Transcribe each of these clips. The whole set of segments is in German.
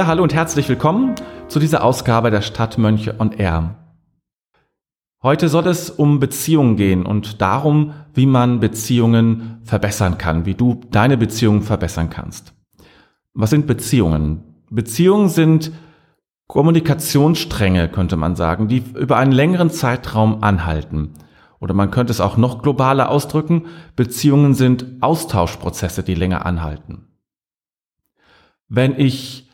Ja, hallo und herzlich willkommen zu dieser Ausgabe der Stadtmönche on Air. Heute soll es um Beziehungen gehen und darum, wie man Beziehungen verbessern kann, wie du deine Beziehungen verbessern kannst. Was sind Beziehungen? Beziehungen sind Kommunikationsstränge, könnte man sagen, die über einen längeren Zeitraum anhalten. Oder man könnte es auch noch globaler ausdrücken, Beziehungen sind Austauschprozesse, die länger anhalten. Wenn ich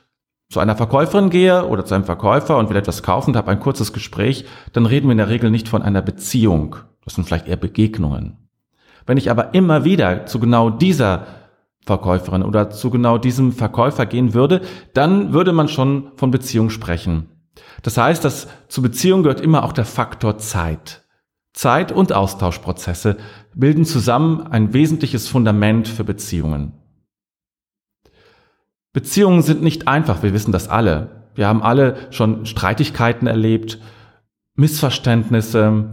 zu einer Verkäuferin gehe oder zu einem Verkäufer und will etwas kaufen und habe ein kurzes Gespräch, dann reden wir in der Regel nicht von einer Beziehung. Das sind vielleicht eher Begegnungen. Wenn ich aber immer wieder zu genau dieser Verkäuferin oder zu genau diesem Verkäufer gehen würde, dann würde man schon von Beziehung sprechen. Das heißt, dass zu Beziehung gehört immer auch der Faktor Zeit. Zeit und Austauschprozesse bilden zusammen ein wesentliches Fundament für Beziehungen. Beziehungen sind nicht einfach, wir wissen das alle. Wir haben alle schon Streitigkeiten erlebt, Missverständnisse,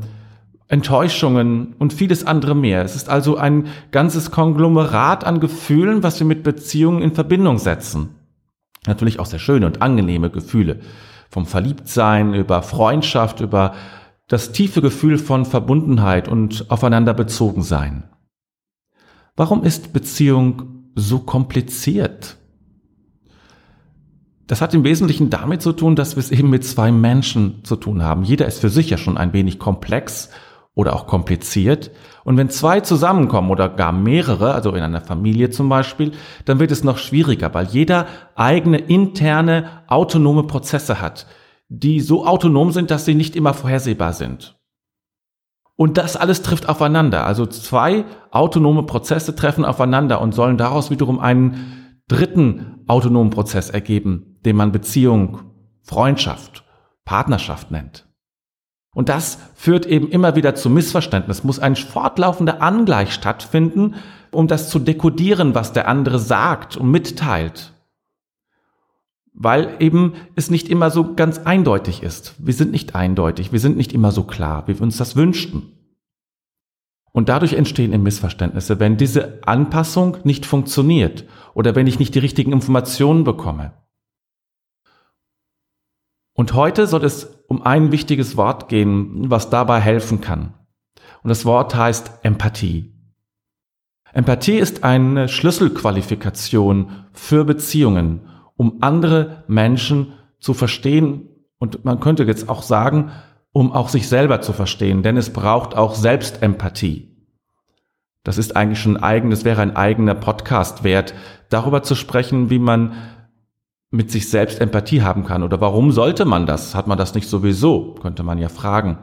Enttäuschungen und vieles andere mehr. Es ist also ein ganzes Konglomerat an Gefühlen, was wir mit Beziehungen in Verbindung setzen. Natürlich auch sehr schöne und angenehme Gefühle. Vom Verliebtsein über Freundschaft, über das tiefe Gefühl von Verbundenheit und aufeinander bezogen sein. Warum ist Beziehung so kompliziert? Das hat im Wesentlichen damit zu tun, dass wir es eben mit zwei Menschen zu tun haben. Jeder ist für sich ja schon ein wenig komplex oder auch kompliziert. Und wenn zwei zusammenkommen oder gar mehrere, also in einer Familie zum Beispiel, dann wird es noch schwieriger, weil jeder eigene interne autonome Prozesse hat, die so autonom sind, dass sie nicht immer vorhersehbar sind. Und das alles trifft aufeinander. Also zwei autonome Prozesse treffen aufeinander und sollen daraus wiederum einen dritten autonomen Prozess ergeben, den man Beziehung, Freundschaft, Partnerschaft nennt. Und das führt eben immer wieder zu Missverständnis. Muss ein fortlaufender Angleich stattfinden, um das zu dekodieren, was der andere sagt und mitteilt. Weil eben es nicht immer so ganz eindeutig ist. Wir sind nicht eindeutig, wir sind nicht immer so klar, wie wir uns das wünschten. Und dadurch entstehen eben Missverständnisse, wenn diese Anpassung nicht funktioniert oder wenn ich nicht die richtigen Informationen bekomme. Und heute soll es um ein wichtiges Wort gehen, was dabei helfen kann. Und das Wort heißt Empathie. Empathie ist eine Schlüsselqualifikation für Beziehungen, um andere Menschen zu verstehen und man könnte jetzt auch sagen, um auch sich selber zu verstehen, denn es braucht auch Selbstempathie. Das ist eigentlich schon ein eigenes, wäre ein eigener Podcast wert, darüber zu sprechen, wie man mit sich selbst Empathie haben kann. Oder warum sollte man das? Hat man das nicht sowieso? Könnte man ja fragen.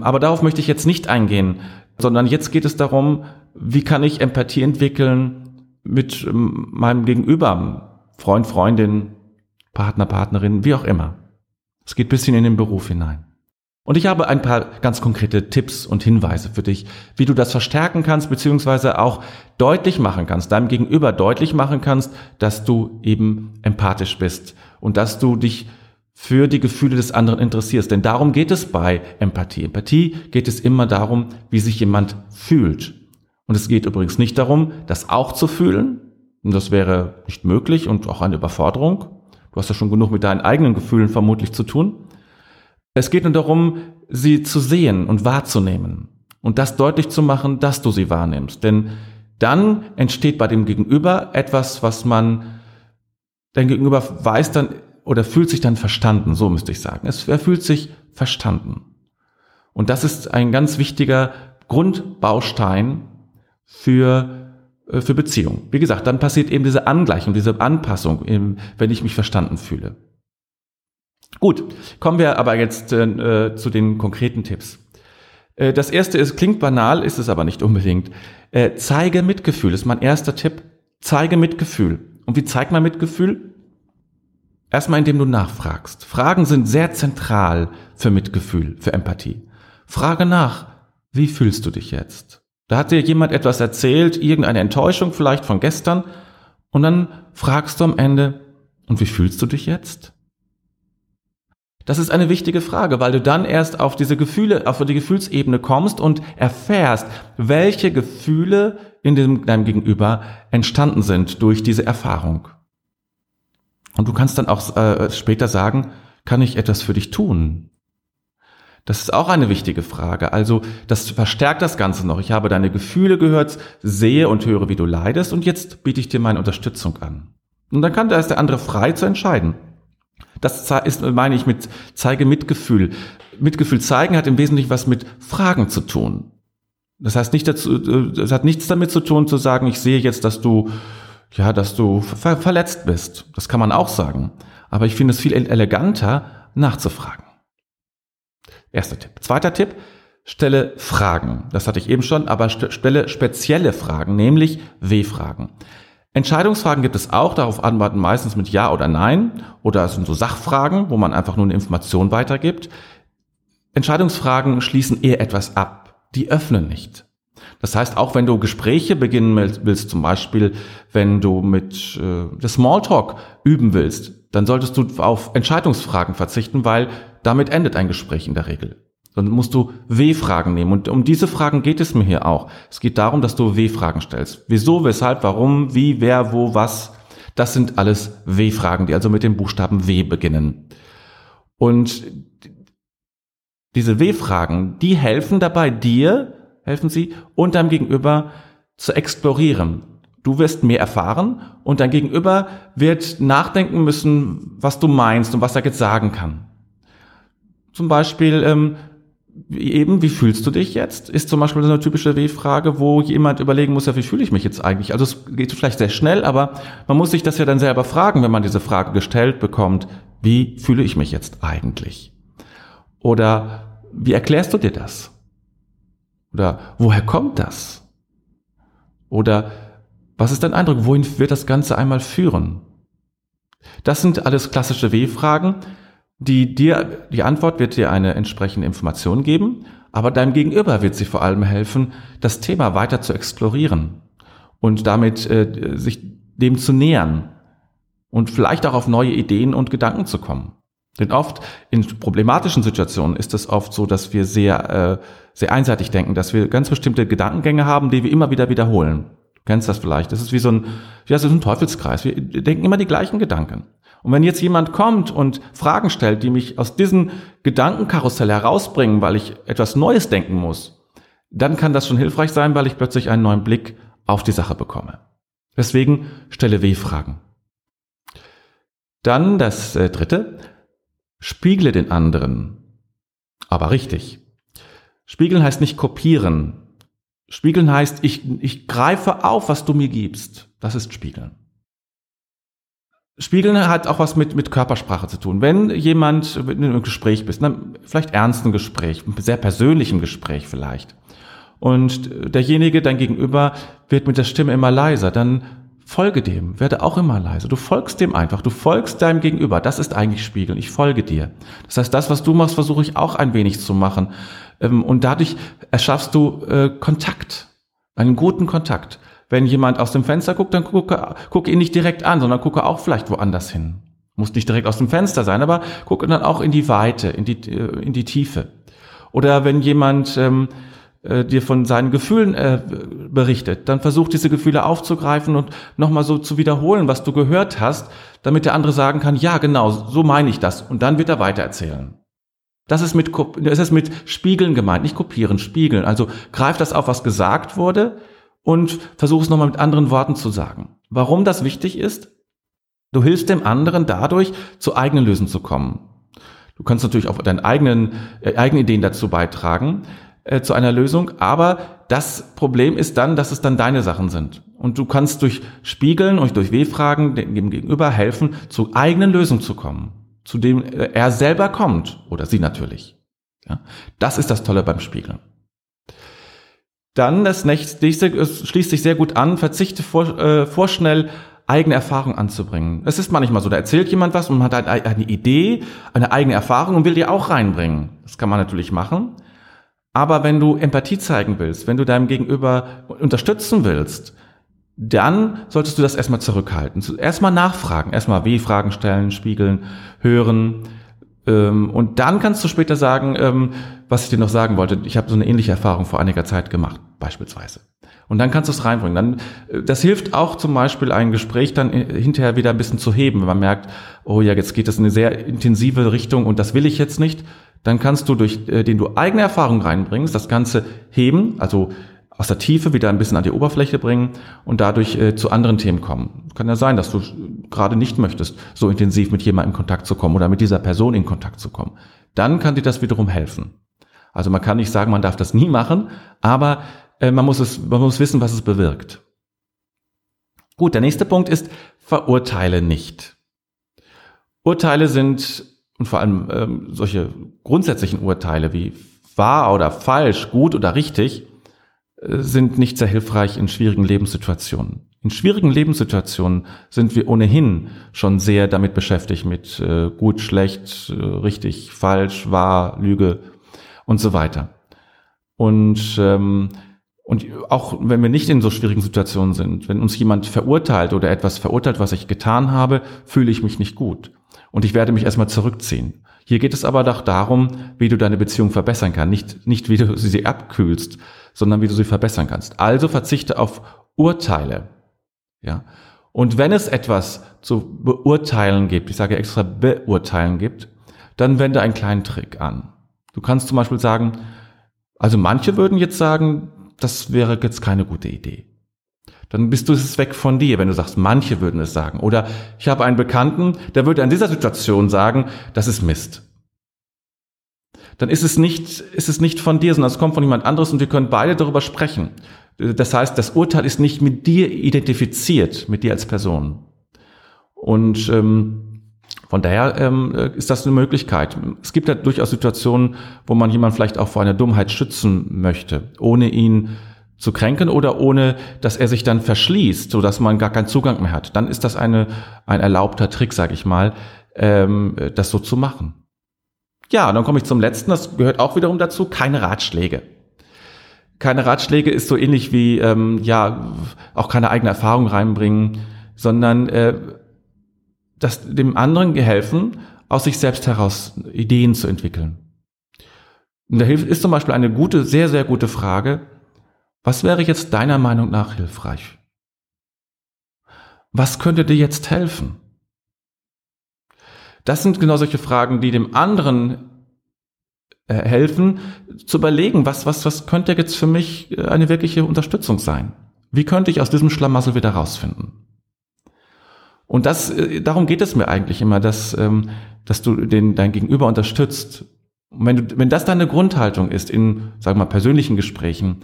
Aber darauf möchte ich jetzt nicht eingehen, sondern jetzt geht es darum, wie kann ich Empathie entwickeln mit ähm, meinem Gegenüber, Freund, Freundin, Partner, Partnerin, wie auch immer. Es geht bisschen in den Beruf hinein. Und ich habe ein paar ganz konkrete Tipps und Hinweise für dich, wie du das verstärken kannst, beziehungsweise auch deutlich machen kannst, deinem Gegenüber deutlich machen kannst, dass du eben empathisch bist und dass du dich für die Gefühle des anderen interessierst. Denn darum geht es bei Empathie. Empathie geht es immer darum, wie sich jemand fühlt. Und es geht übrigens nicht darum, das auch zu fühlen. Und das wäre nicht möglich und auch eine Überforderung. Du hast ja schon genug mit deinen eigenen Gefühlen vermutlich zu tun. Es geht nur darum, sie zu sehen und wahrzunehmen und das deutlich zu machen, dass du sie wahrnimmst. Denn dann entsteht bei dem Gegenüber etwas, was man, dein Gegenüber weiß dann oder fühlt sich dann verstanden, so müsste ich sagen. Es, er fühlt sich verstanden. Und das ist ein ganz wichtiger Grundbaustein für, äh, für Beziehung. Wie gesagt, dann passiert eben diese Angleichung, diese Anpassung, wenn ich mich verstanden fühle. Gut, kommen wir aber jetzt äh, zu den konkreten Tipps. Äh, das erste ist, klingt banal, ist es aber nicht unbedingt. Äh, zeige Mitgefühl ist mein erster Tipp. Zeige Mitgefühl. Und wie zeigt man Mitgefühl? Erstmal, indem du nachfragst. Fragen sind sehr zentral für Mitgefühl, für Empathie. Frage nach, wie fühlst du dich jetzt? Da hat dir jemand etwas erzählt, irgendeine Enttäuschung vielleicht von gestern, und dann fragst du am Ende, und wie fühlst du dich jetzt? Das ist eine wichtige Frage, weil du dann erst auf diese Gefühle, auf die Gefühlsebene kommst und erfährst, welche Gefühle in dem, deinem Gegenüber entstanden sind durch diese Erfahrung. Und du kannst dann auch äh, später sagen, kann ich etwas für dich tun? Das ist auch eine wichtige Frage. Also das verstärkt das Ganze noch. Ich habe deine Gefühle gehört, sehe und höre, wie du leidest und jetzt biete ich dir meine Unterstützung an. Und dann kann da ist der andere frei zu entscheiden. Das ist, meine ich, mit zeige Mitgefühl. Mitgefühl zeigen hat im Wesentlichen was mit Fragen zu tun. Das heißt nicht dazu, das hat nichts damit zu tun, zu sagen, ich sehe jetzt, dass du, ja, dass du ver verletzt bist. Das kann man auch sagen. Aber ich finde es viel eleganter, nachzufragen. Erster Tipp. Zweiter Tipp, stelle Fragen. Das hatte ich eben schon, aber stelle spezielle Fragen, nämlich W-Fragen. Entscheidungsfragen gibt es auch, darauf antworten meistens mit Ja oder Nein. Oder es sind so Sachfragen, wo man einfach nur eine Information weitergibt. Entscheidungsfragen schließen eher etwas ab. Die öffnen nicht. Das heißt, auch wenn du Gespräche beginnen willst, zum Beispiel, wenn du mit äh, der Smalltalk üben willst, dann solltest du auf Entscheidungsfragen verzichten, weil damit endet ein Gespräch in der Regel. Dann musst du W-Fragen nehmen. Und um diese Fragen geht es mir hier auch. Es geht darum, dass du W-Fragen stellst. Wieso, weshalb, warum, wie, wer, wo, was. Das sind alles W-Fragen, die also mit dem Buchstaben W beginnen. Und diese W-Fragen, die helfen dabei dir, helfen sie, und deinem Gegenüber zu explorieren. Du wirst mehr erfahren und dein Gegenüber wird nachdenken müssen, was du meinst und was er jetzt sagen kann. Zum Beispiel, ähm, eben, wie fühlst du dich jetzt? Ist zum Beispiel so eine typische W-Frage, wo jemand überlegen muss, ja, wie fühle ich mich jetzt eigentlich? Also es geht vielleicht sehr schnell, aber man muss sich das ja dann selber fragen, wenn man diese Frage gestellt bekommt, wie fühle ich mich jetzt eigentlich? Oder wie erklärst du dir das? Oder woher kommt das? Oder was ist dein Eindruck? Wohin wird das Ganze einmal führen? Das sind alles klassische W-Fragen, die dir, die Antwort wird dir eine entsprechende Information geben, aber deinem Gegenüber wird sie vor allem helfen, das Thema weiter zu explorieren und damit äh, sich dem zu nähern und vielleicht auch auf neue Ideen und Gedanken zu kommen. Denn oft in problematischen Situationen ist es oft so, dass wir sehr, äh, sehr einseitig denken, dass wir ganz bestimmte Gedankengänge haben, die wir immer wieder wiederholen. Du kennst das vielleicht. Das ist wie so ein, ja, so ein Teufelskreis. Wir denken immer die gleichen Gedanken. Und wenn jetzt jemand kommt und Fragen stellt, die mich aus diesem Gedankenkarussell herausbringen, weil ich etwas Neues denken muss, dann kann das schon hilfreich sein, weil ich plötzlich einen neuen Blick auf die Sache bekomme. Deswegen stelle W-Fragen. Dann das äh, dritte, spiegle den anderen. Aber richtig. Spiegeln heißt nicht kopieren. Spiegeln heißt, ich, ich greife auf, was du mir gibst. Das ist Spiegeln. Spiegeln hat auch was mit, mit Körpersprache zu tun. Wenn jemand in einem Gespräch bist, ne, vielleicht ernsten Gespräch, sehr persönlichem Gespräch vielleicht, und derjenige, dein Gegenüber, wird mit der Stimme immer leiser, dann folge dem, werde auch immer leiser. Du folgst dem einfach, du folgst deinem Gegenüber. Das ist eigentlich Spiegeln. Ich folge dir. Das heißt, das, was du machst, versuche ich auch ein wenig zu machen. Ähm, und dadurch erschaffst du äh, Kontakt, einen guten Kontakt. Wenn jemand aus dem Fenster guckt, dann gucke, gucke ihn nicht direkt an, sondern gucke auch vielleicht woanders hin. Muss nicht direkt aus dem Fenster sein, aber gucke dann auch in die Weite, in die, äh, in die Tiefe. Oder wenn jemand ähm, äh, dir von seinen Gefühlen äh, berichtet, dann versuch diese Gefühle aufzugreifen und nochmal so zu wiederholen, was du gehört hast, damit der andere sagen kann, ja genau, so meine ich das. Und dann wird er weitererzählen. Das ist mit, das ist mit Spiegeln gemeint, nicht kopieren, spiegeln. Also greif das auf, was gesagt wurde, und versuch es nochmal mit anderen Worten zu sagen. Warum das wichtig ist? Du hilfst dem anderen dadurch, zu eigenen Lösungen zu kommen. Du kannst natürlich auch deine eigenen, äh, eigenen Ideen dazu beitragen, äh, zu einer Lösung, aber das Problem ist dann, dass es dann deine Sachen sind. Und du kannst durch Spiegeln und durch W-Fragen dem Gegenüber helfen, zu eigenen Lösungen zu kommen, zu dem äh, er selber kommt, oder sie natürlich. Ja, das ist das Tolle beim Spiegeln. Dann das nächste, es schließt sich sehr gut an, verzichte vor, äh, vorschnell eigene Erfahrung anzubringen. Es ist manchmal so, da erzählt jemand was und man hat eine Idee, eine eigene Erfahrung und will die auch reinbringen. Das kann man natürlich machen. Aber wenn du Empathie zeigen willst, wenn du deinem Gegenüber unterstützen willst, dann solltest du das erstmal zurückhalten. Erstmal nachfragen, erstmal W-Fragen stellen, spiegeln, hören. Ähm, und dann kannst du später sagen, ähm, was ich dir noch sagen wollte, ich habe so eine ähnliche Erfahrung vor einiger Zeit gemacht, beispielsweise. Und dann kannst du es reinbringen. Dann, äh, das hilft auch zum Beispiel ein Gespräch dann äh, hinterher wieder ein bisschen zu heben, wenn man merkt, oh ja, jetzt geht es in eine sehr intensive Richtung und das will ich jetzt nicht. Dann kannst du durch, äh, den du eigene Erfahrung reinbringst, das Ganze heben, also aus der Tiefe wieder ein bisschen an die Oberfläche bringen und dadurch äh, zu anderen Themen kommen. Kann ja sein, dass du gerade nicht möchtest, so intensiv mit jemandem in Kontakt zu kommen oder mit dieser Person in Kontakt zu kommen. Dann kann dir das wiederum helfen. Also man kann nicht sagen, man darf das nie machen, aber äh, man, muss es, man muss wissen, was es bewirkt. Gut, der nächste Punkt ist, verurteile nicht. Urteile sind, und vor allem ähm, solche grundsätzlichen Urteile wie wahr oder falsch, gut oder richtig, äh, sind nicht sehr hilfreich in schwierigen Lebenssituationen. In schwierigen Lebenssituationen sind wir ohnehin schon sehr damit beschäftigt mit äh, gut, schlecht, äh, richtig, falsch, wahr, Lüge und so weiter. Und ähm, und auch wenn wir nicht in so schwierigen Situationen sind, wenn uns jemand verurteilt oder etwas verurteilt, was ich getan habe, fühle ich mich nicht gut. Und ich werde mich erstmal zurückziehen. Hier geht es aber doch darum, wie du deine Beziehung verbessern kannst. Nicht, nicht wie du sie abkühlst, sondern wie du sie verbessern kannst. Also verzichte auf Urteile. Ja. Und wenn es etwas zu beurteilen gibt, ich sage extra beurteilen gibt, dann wende einen kleinen Trick an. Du kannst zum Beispiel sagen, also manche würden jetzt sagen, das wäre jetzt keine gute Idee. Dann bist du es weg von dir, wenn du sagst, manche würden es sagen. Oder ich habe einen Bekannten, der würde an dieser Situation sagen, das ist Mist. Dann ist es nicht, ist es nicht von dir, sondern es kommt von jemand anderes und wir können beide darüber sprechen. Das heißt, das Urteil ist nicht mit dir identifiziert, mit dir als Person. Und ähm, von daher ähm, ist das eine Möglichkeit. Es gibt ja durchaus Situationen, wo man jemanden vielleicht auch vor einer Dummheit schützen möchte, ohne ihn zu kränken oder ohne, dass er sich dann verschließt, so dass man gar keinen Zugang mehr hat. Dann ist das eine, ein erlaubter Trick, sage ich mal, ähm, das so zu machen. Ja, dann komme ich zum letzten, das gehört auch wiederum dazu, keine Ratschläge. Keine Ratschläge ist so ähnlich wie, ähm, ja, auch keine eigene Erfahrung reinbringen, sondern äh, das dem anderen helfen, aus sich selbst heraus Ideen zu entwickeln. Und da ist zum Beispiel eine gute, sehr, sehr gute Frage, was wäre jetzt deiner Meinung nach hilfreich? Was könnte dir jetzt helfen? Das sind genau solche Fragen, die dem anderen äh, helfen, zu überlegen, was, was, was könnte jetzt für mich äh, eine wirkliche Unterstützung sein? Wie könnte ich aus diesem Schlamassel wieder rausfinden? Und das, äh, darum geht es mir eigentlich immer, dass, ähm, dass du den, dein Gegenüber unterstützt. Und wenn du, wenn das deine Grundhaltung ist in, sagen wir mal, persönlichen Gesprächen,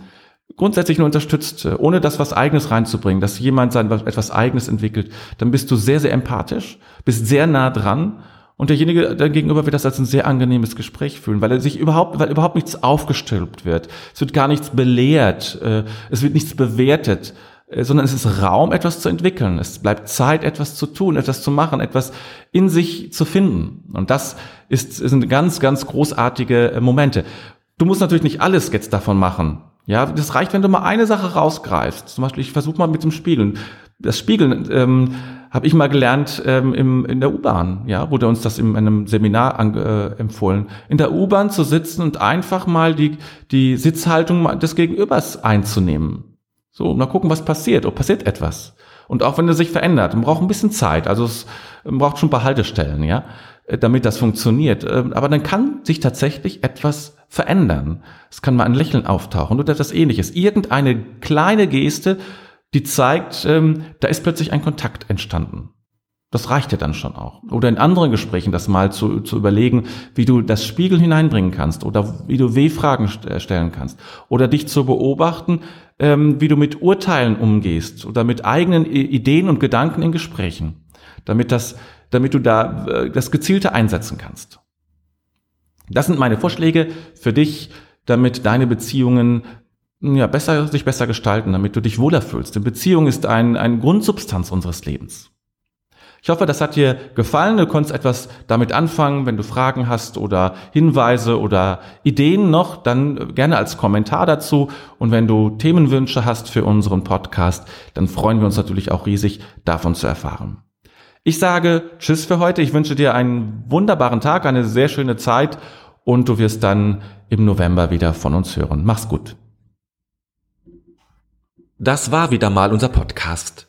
grundsätzlich nur unterstützt, äh, ohne das was Eigenes reinzubringen, dass jemand sein etwas Eigenes entwickelt, dann bist du sehr, sehr empathisch, bist sehr nah dran und derjenige dann gegenüber wird das als ein sehr angenehmes Gespräch fühlen, weil er sich überhaupt, weil überhaupt nichts aufgestülpt wird. Es wird gar nichts belehrt, äh, es wird nichts bewertet, sondern es ist Raum, etwas zu entwickeln. Es bleibt Zeit, etwas zu tun, etwas zu machen, etwas in sich zu finden. Und das ist, sind ganz, ganz großartige äh, Momente. Du musst natürlich nicht alles jetzt davon machen. Ja, das reicht, wenn du mal eine Sache rausgreifst. Zum Beispiel, ich versuche mal mit dem Spiegeln. Das Spiegeln ähm, habe ich mal gelernt ähm, im, in der U-Bahn. Ja, wurde uns das in einem Seminar an, äh, empfohlen. In der U-Bahn zu sitzen und einfach mal die, die Sitzhaltung des Gegenübers einzunehmen. So, mal gucken, was passiert. Oh, passiert etwas. Und auch wenn er sich verändert, man braucht ein bisschen Zeit. Also es braucht schon ein paar Haltestellen, ja, damit das funktioniert. Ähm, aber dann kann sich tatsächlich etwas verändern. Es kann mal ein Lächeln auftauchen oder etwas ähnliches. Irgendeine kleine Geste, die zeigt, ähm, da ist plötzlich ein Kontakt entstanden. Das reicht ja dann schon auch. Oder in anderen Gesprächen das mal zu, zu überlegen, wie du das Spiegel hineinbringen kannst oder wie du W-Fragen äh, stellen kannst. Oder dich zu beobachten, ähm, wie du mit Urteilen umgehst oder mit eigenen Ideen und Gedanken in Gesprächen, damit das, damit du da äh, das gezielte einsetzen kannst. Das sind meine Vorschläge für dich, damit deine Beziehungen ja, besser, sich besser gestalten, damit du dich wohler fühlst. Denn Beziehung ist ein, ein Grundsubstanz unseres Lebens. Ich hoffe, das hat dir gefallen. Du konntest etwas damit anfangen. Wenn du Fragen hast oder Hinweise oder Ideen noch, dann gerne als Kommentar dazu. Und wenn du Themenwünsche hast für unseren Podcast, dann freuen wir uns natürlich auch riesig, davon zu erfahren. Ich sage Tschüss für heute. Ich wünsche dir einen wunderbaren Tag, eine sehr schöne Zeit und du wirst dann im November wieder von uns hören. Mach's gut. Das war wieder mal unser Podcast.